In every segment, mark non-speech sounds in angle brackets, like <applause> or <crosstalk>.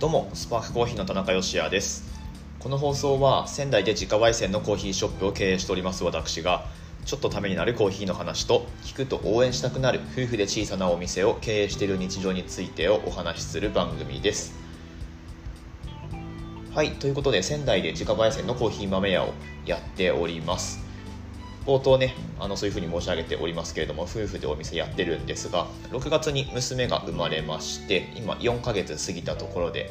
どうもスパークコーヒーの田中芳也です。この放送は仙台で自家焙煎のコーヒーショップを経営しております私がちょっとためになるコーヒーの話と聞くと応援したくなる夫婦で小さなお店を経営している日常についてをお話しする番組です。はいということで仙台で自家焙煎のコーヒー豆屋をやっております。冒頭ねあのそういうふうに申し上げておりますけれども夫婦でお店やってるんですが6月に娘が生まれまして今4ヶ月過ぎたところで、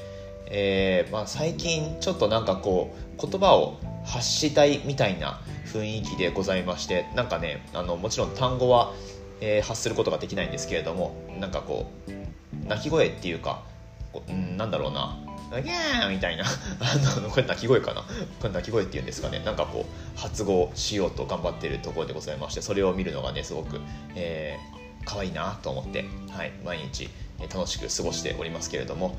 えーまあ、最近ちょっとなんかこう言葉を発したいみたいな雰囲気でございましてなんかねあのもちろん単語は、えー、発することができないんですけれどもなんかこう鳴き声っていうかうん、なんだろうな。ギャーみたいな。<laughs> あのこれ鳴き声かな。これ鳴き声っていうんですかね。なんかこう発語しようと頑張っているところでございましてそれを見るのがねすごく、えー、可愛いなと思って、はい、毎日楽しく過ごしておりますけれども。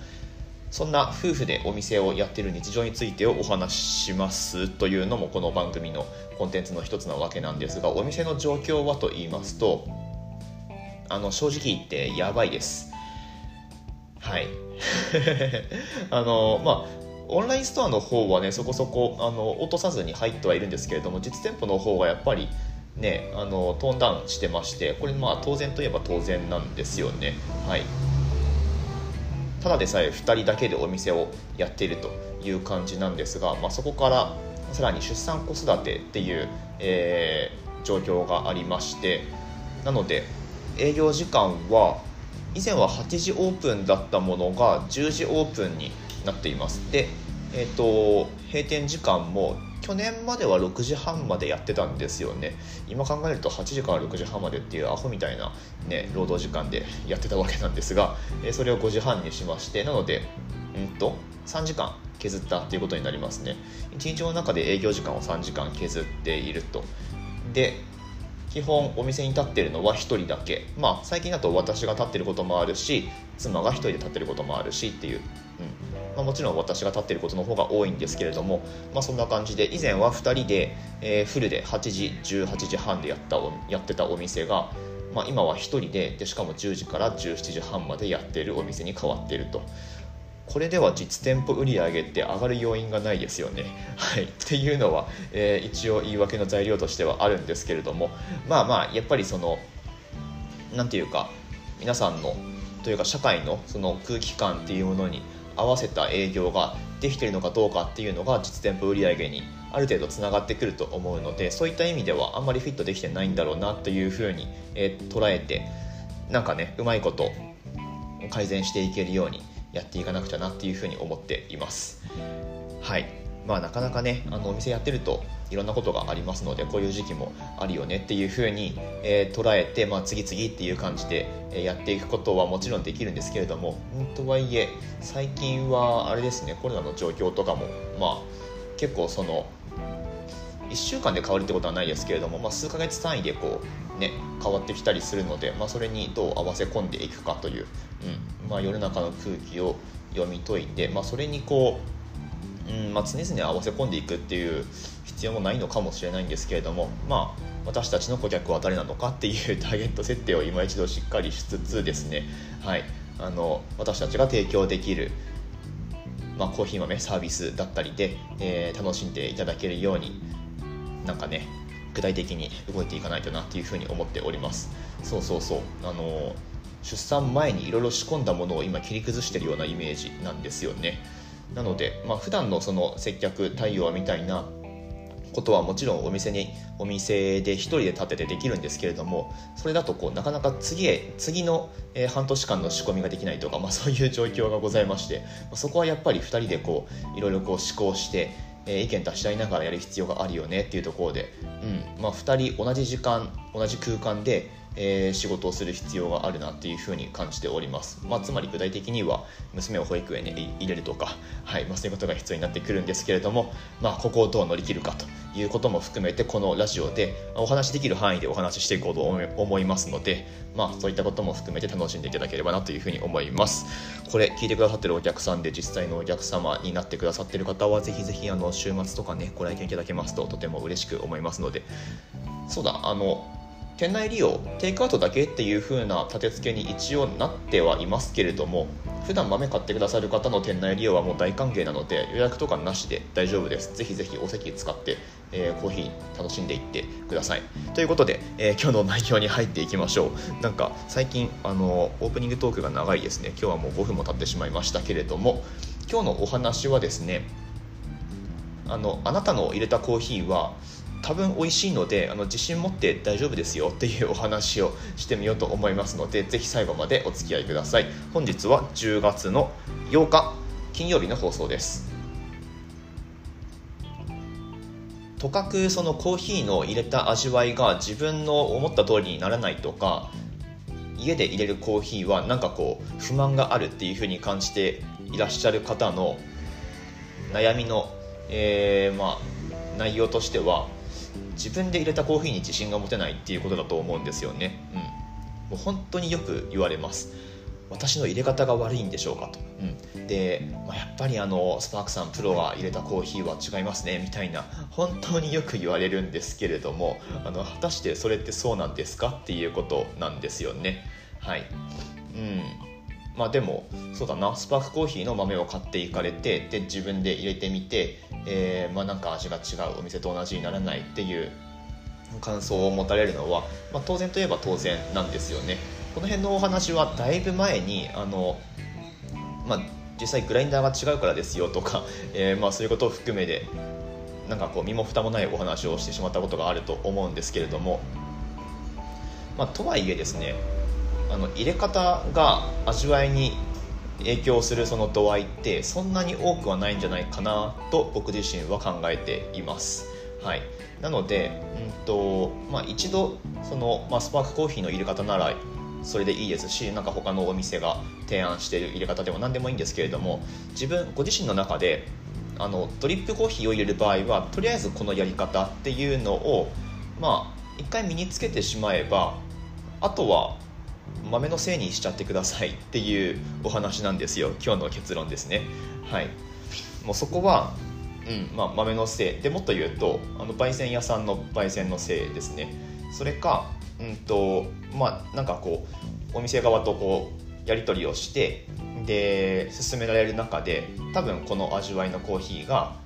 そんな夫婦でお店をやっている日常についてをお話ししますというのもこの番組のコンテンツの一つなわけなんですがお店の状況はと言いますとあの正直言ってやばいですはい。<laughs> あのまあオンラインストアの方はねそこそこあの落とさずに入ってはいるんですけれども実店舗の方がやっぱりねあのトーンダウンしてましてこれまあ当然といえば当然なんですよね。はい。ただでさえ2人だけでお店をやっているという感じなんですが、まあ、そこからさらに出産子育てっていう、えー、状況がありましてなので営業時間は以前は8時オープンだったものが10時オープンになっています。で、えーと、閉店時間も去年までは6時半までやってたんですよね。今考えると8時から6時半までっていうアホみたいな、ね、労働時間でやってたわけなんですが、えそれを5時半にしましてなのでうんと3時間削ったっていうことになりますね。1日の中で営業時間を3時間削っていると。で基本お店に立ってるのは1人だけ。まあ最近だと私が立ってることもあるし妻が1人で立ってることもあるしっていう、うん。まあ、もちろん私が立ってることの方が多いんですけれども、まあ、そんな感じで以前は2人で、えー、フルで8時18時半でやったやってたお店が、まあ、今は1人ででしかも10時から17時半までやってるお店に変わっていると。これでは実店舗売上って上がる要因がないですよね。<laughs> はい、っていうのは、えー、一応言い訳の材料としてはあるんですけれどもまあまあやっぱりその何て言うか皆さんのというか社会のその空気感っていうものに合わせた営業ができてるのかどうかっていうのが実店舗売上にある程度つながってくると思うのでそういった意味ではあんまりフィットできてないんだろうなというふうに、えー、捉えてなんかねうまいこと改善していけるようにやっていかなくちゃなっていうふうに思っています。はい。まあなかなかねあのお店やってるといろんなことがありますのでこういう時期もあるよねっていうふうに、えー、捉えて、まあ、次々っていう感じで、えやっていくことはもちろんできるんですけれども、うんとはいえ最近はあれですねコロナの状況とかもまあ結構その1週間で変わるってことはないですけれども、まあ、数ヶ月単位でこう、ね、変わってきたりするので、まあ、それにどう合わせ込んでいくかという、うんまあ、世の中の空気を読み解いて、まあ、それにこう、うんまあ、常々合わせ込んでいくっていう必要もないのかもしれないんですけれども、まあ、私たちの顧客は誰なのかっていう <laughs> ターゲット設定を今一度しっかりしつつですね、はい、あの私たちが提供できるまあ、コーヒー豆サービスだったりで、えー、楽しんでいただけるようになんかね具体的に動いていかないとなっていうふうに思っております。そうそうそう。あの出産前にいろいろ仕込んだものを今切り崩してるようなイメージなんですよね。なので、まあ、普段のその接客対応みたいなことはもちろんお店にお店で1人で立ててできるんですけれどもそれだとこうなかなか次へ次の、え半年間の仕込みができないとか、まあ、そういう状況がございましてそこはやっぱり2人でこういろいろこう思考してえ意見出し合いながらやる必要があるよねっていうところで、うんまあ、2人同じ時間同じ空間でえー、仕事をする必要があるなっていうふうに感じております、まあ、つまり具体的には娘を保育園に入れるとか、はいまあ、そういうことが必要になってくるんですけれども、まあ、ここをどう乗り切るかということも含めてこのラジオでお話しできる範囲でお話ししていこうと思いますので、まあ、そういったことも含めて楽しんでいただければなというふうに思います。これ聞いてくださってるお客さんで実際のお客様になってくださってる方はぜひぜひあの週末とかねご来店いただけますととても嬉しく思いますので。そうだあの店内利用テイクアウトだけっていう風な立て付けに一応なってはいますけれども普段豆買ってくださる方の店内利用はもう大歓迎なので予約とかなしで大丈夫です。ぜひぜひお席使って、えー、コーヒー楽しんでいってくださいということで、えー、今日の内容に入っていきましょう。なんか最近あのオープニングトークが長いですね。今日はもう5分も経ってしまいましたけれども今日のお話はですねあのあなたの入れたコーヒーは多分美味しいのであの自信持って大丈夫ですよっていうお話をしてみようと思いますのでぜひ最後までお付き合いください。本日は10月の8日金曜日の放送です。とかくそのコーヒーの入れた味わいが自分の思った通りにならないとか家で入れるコーヒーはなんかこう不満があるっていうふうに感じていらっしゃる方の悩みの、えー、まあ、内容としては自分で入れたコーヒーに自信が持てないっていうことだと思うんですよね、うん、もう本当によく言われます。私の入れ方が悪いんでしょうかと、うん、で、まあ、やっぱりあのスパークさんプロが入れたコーヒーは違いますね。みたいな本当によく言われるんですけれどもあの果たしてそれってそうなんですか？っていうことなんですよね。はい。うん。まあでもそうだな。スパークコーヒーの豆を買っていかれてで自分で入れてみて、えー、まあ、なんか味が違うお店と同じにならないっていう感想を持たれるのは、まあ、当然といえば当然なんですよね。この辺のお話はだいぶ前にあの、まあ、実際グラインダーが違うからですよとか、<laughs> えー、まあそういうことを含めてなんかこう身も蓋もないお話をしてしまったことがあると思うんですけれども、まあ、とはいえですねあの入れ方が味わいに影響するその度合いってそんなに多くはないんじゃないかなと僕自身は考えています。はい、なので、うんとまあ、一度その、まあ、スパークコーヒーの入れ方ならそれでいいですしなんか他のお店が提案している入れ方でも何でもいいんですけれども自分ご自身の中であのドリップコーヒーを入れる場合はとりあえずこのやり方っていうのをまあ一回身につけてしまえばあとは豆のせいにしちゃってくださいっていうお話なんですよ。<laughs> 今日の結論ですね。はい。もうそこは、うんまあ、豆のせい。でもっと言うとあの焙煎屋さんの焙煎のせいですね。それかうんとまあなんかこうお店側とこうやり取りをしてで進められる中で多分この味わいのコーヒーが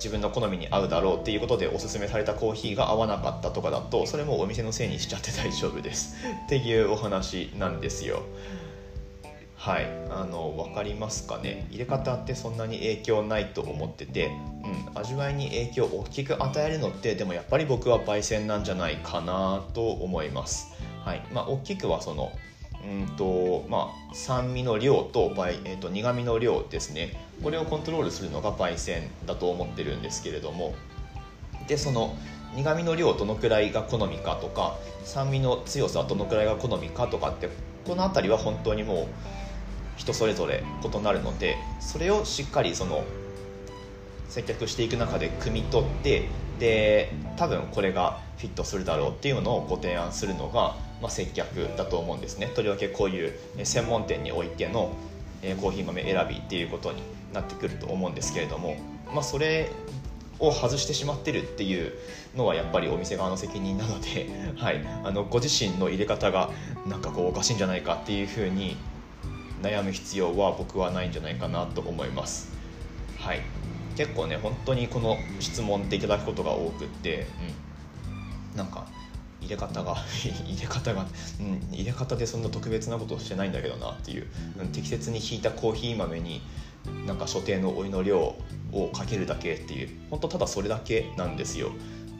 自分の好みに合うだろうっていうことでおすすめされたコーヒーが合わなかったとかだとそれもお店のせいにしちゃって大丈夫です。<laughs> っていうお話なんですよ。はい。あの分かりますかね？入れ方ってそんなに影響ないと思ってて、うん、味わいに影響を大きく与えるのってでもやっぱり僕は焙煎なんじゃないかなと思います。はい。まあ大きくはそのうんとまあ、酸味の量と,、えーと、苦味の量ですね。これをコントロールするのが焙煎だと思ってるんですけれども。でその苦味の量どのくらいが好みかとか酸味の強さどのくらいが好みかとかってこの辺りは本当にもう人それぞれ異なるのでそれをしっかりその接客していく中で汲み取ってで多分これがフィットするだろうっていうのをご提案するのがまあ、接客だと思うんですね。とりわけこういう専門店においてのコーヒー豆選びっていうことになってくると思うんですけれども、まあ、それを外してしまってるっていうのはやっぱりお店側の責任なので、<laughs> はい、あのご自身の入れ方がなんかこうおかしいんじゃないかっていうふうに悩む必要は僕はないんじゃないかなと思います。はい、結構ね本当にこの質問っていただくことが多くって、うん、なんか入れ方が <laughs> 入れ方が、うん、入れ方でそんな特別なことをしてないんだけどなっていう、うん、適切にひいたコーヒー豆になんか所定のお湯の量をかけるだけっていう本当ただそれだけなんですよ。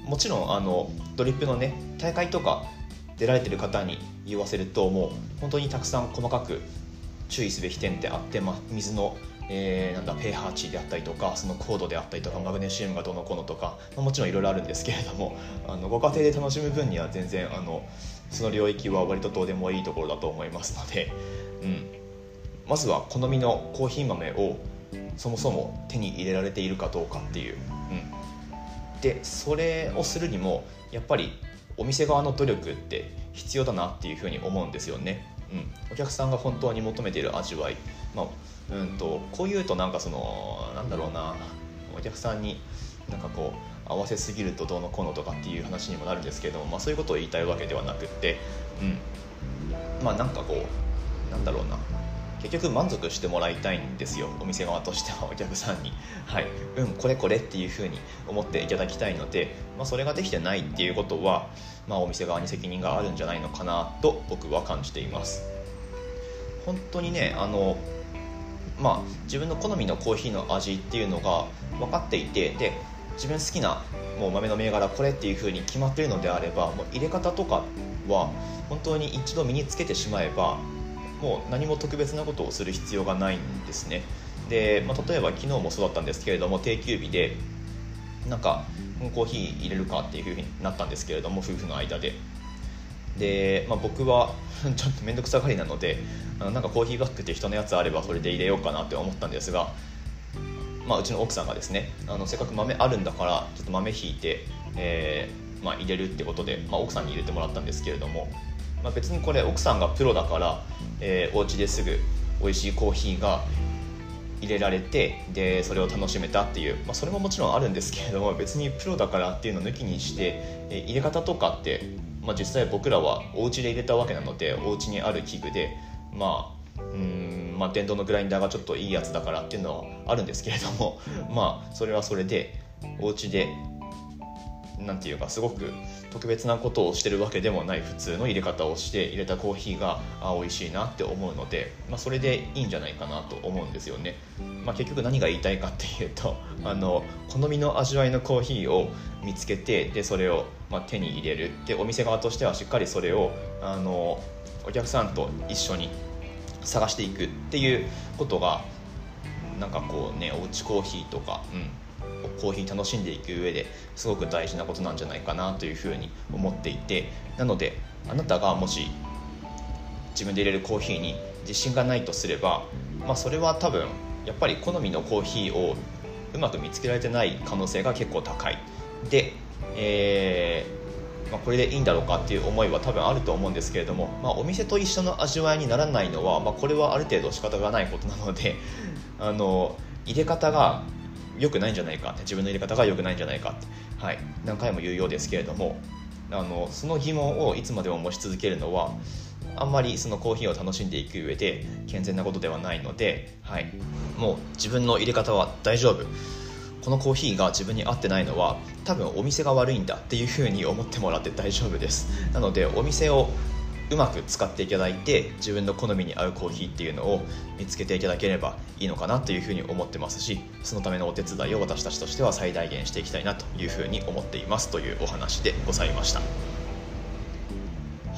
もちろんあのドリップのね大会とか出られてる方に言わせるともう本当にたくさん細かく注意すべき点ってあって、ま水のえー、なんだペーハー値であったりとかそのコードであったりとかマグネシウムがどのこのとか、まあ、もちろんいろいろあるんですけれどもあのご家庭で楽しむ分には全然あのその領域は割とどうでもいいところだと思いますので、うん、まずは好みのコーヒー豆をそもそも手に入れられているかどうかっていう、うん、でそれをするにもやっぱりお店側の努力って必要だなっていうふうに思うんですよね、うん、お客さんが本当に求めている味わい、まあうんとこういうとなんかそのなんだろうな。お客さんになんかこう合わせすぎるとどうのこうのとかっていう話にもなるんですけど、まあ、そういうことを言いたいわけではなくって、うん、まあなんかこうなんだろうな。結局満足してもらいたいんですよ。お店側としては <laughs> お客さんに。はい。うんこれこれっていうふうに思っていただきたいので、まあ、それができてないっていうことは、まあ、お店側に責任があるんじゃないのかなと僕は感じています。本当にねあのまあ自分の好みのコーヒーの味っていうのが分かっていてで自分好きなもう豆の銘柄これっていう風に決まってるのであればもう入れ方とかは本当に一度身につけてしまえばもう何も特別なことをする必要がないんですね。で、まあ、例えば昨日もそうだったんですけれども定休日でなんかコーヒー入れるかっていう風になったんですけれども夫婦の間で。で、まあ、僕は <laughs> ちょっと面倒くさがりなのであのなんかコーヒーバッグって人のやつあればそれで入れようかなって思ったんですが、まあ、うちの奥さんがですねあのせっかく豆あるんだからちょっと豆ひいて、えーまあ、入れるってことで、まあ、奥さんに入れてもらったんですけれども、まあ、別にこれ奥さんがプロだから、えー、お家ですぐ美味しいコーヒーが入れられてでそれを楽しめたっていう、まあ、それももちろんあるんですけれども別にプロだからっていうのを抜きにして、えー、入れ方とかってまあ、実際僕らはお家で入れたわけなのでお家にある器具でまあうんまあ電動のグラインダーがちょっといいやつだからっていうのはあるんですけれどもまあそれはそれでお家でなんていうかすごく特別なことをしてるわけでもない普通の入れ方をして入れたコーヒーがあ美味しいなって思うので、まあ、それでいいんじゃないかなと思うんですよね、まあ、結局何が言いたいかっていうとあの好みの味わいのコーヒーを見つけてでそれをま手に入れる。でお店側としてはしっかりそれをあのお客さんと一緒に探していくっていうことがなんかこうねおうちコーヒーとか、うん、コーヒー楽しんでいく上ですごく大事なことなんじゃないかなというふうに思っていてなのであなたがもし自分で入れるコーヒーに自信がないとすれば、まあ、それは多分やっぱり好みのコーヒーをうまく見つけられてない可能性が結構高い。で、えーまあ、これでいいんだろうかっていう思いは多分あると思うんですけれども、まあ、お店と一緒の味わいにならないのは、まあ、これはある程度仕方がないことなのであの入れ方が良くないんじゃないかって自分の入れ方が良くないんじゃないかって、はい、何回も言うようですけれどもあのその疑問をいつまでも持ち続けるのはあんまりそのコーヒーを楽しんでいく上で健全なことではないので、はい、もう自分の入れ方は大丈夫。このコーヒーが自分に合ってないのは多分お店が悪いんだっていうふうに思ってもらって大丈夫です。なのでお店をうまく使っていただいて自分の好みに合うコーヒーっていうのを見つけていただければいいのかなというふうに思ってますしそのためのお手伝いを私たちとしては最大限していきたいなというふうに思っていますというお話でございました。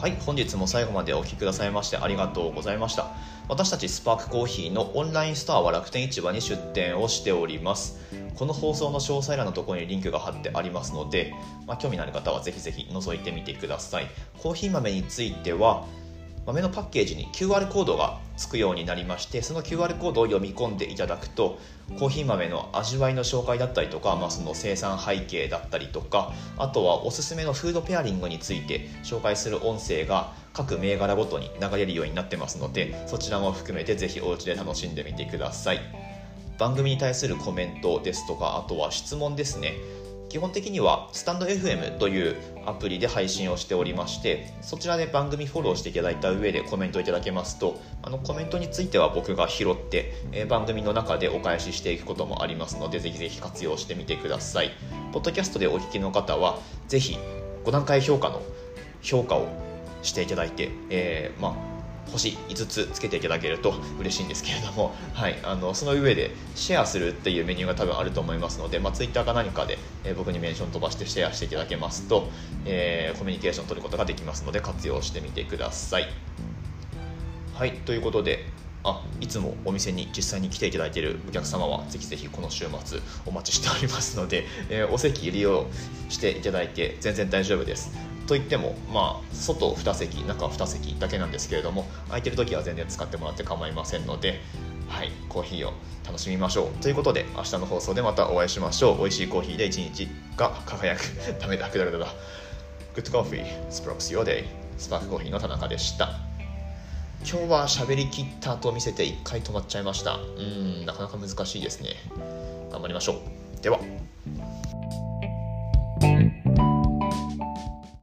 はい本日も最後までお聴きくださいましてありがとうございました。私たちスパークコーヒーのオンラインストアは楽天市場に出店をしております。この放送の詳細欄のところにリンクが貼ってありますので、まあ、興味のある方はぜひぜひ覗いてみてください。コーヒー豆については豆のパッケージに QR コードがつくようになりましてその QR コードを読み込んでいただくとコーヒー豆の味わいの紹介だったりとか、まあ、その生産背景だったりとかあとはおすすめのフードペアリングについて紹介する音声が各銘柄ごとに流れるようになってますのでそちらも含めてぜひお家で楽しんでみてください。番組に対するコメントですとかあとは質問ですね。基本的にはスタンド FM というアプリで配信をしておりましてそちらで番組フォローしていただいた上でコメントいただけますとあのコメントについては僕が拾って、え、番組の中でお返ししていくこともありますのでぜひぜひ活用してみてください。ポッドキャストでお聞きの方はぜひ5段階評価の評価をしていただいて、えー、まあ星5つつけていただけると嬉しいんですけれども、はい、あのその上でシェアするっていうメニューが多分あると思いますので、まあ、Twitter か何かで、え、僕にメンション飛ばしてシェアしていただけますと、えー、コミュニケーションを取ることができますので活用してみてください。はいということであいつもお店に実際に来ていただいているお客様はぜひぜひこの週末お待ちしておりますので、えー、お席利用していただいて全然大丈夫ですといっても、まあ、外2席中2席だけなんですけれども空いてる時は全然使ってもらって構いませんので、はい、コーヒーを楽しみましょうということで明日の放送でまたお会いしましょう美味しいコーヒーで一日が輝くダメだくだくだだ Good Coffee Sparks Your Day スパークコーヒーの田中でした今日は喋りきったと見せて1回止まっちゃいましたうんなかなか難しいですね頑張りましょうでは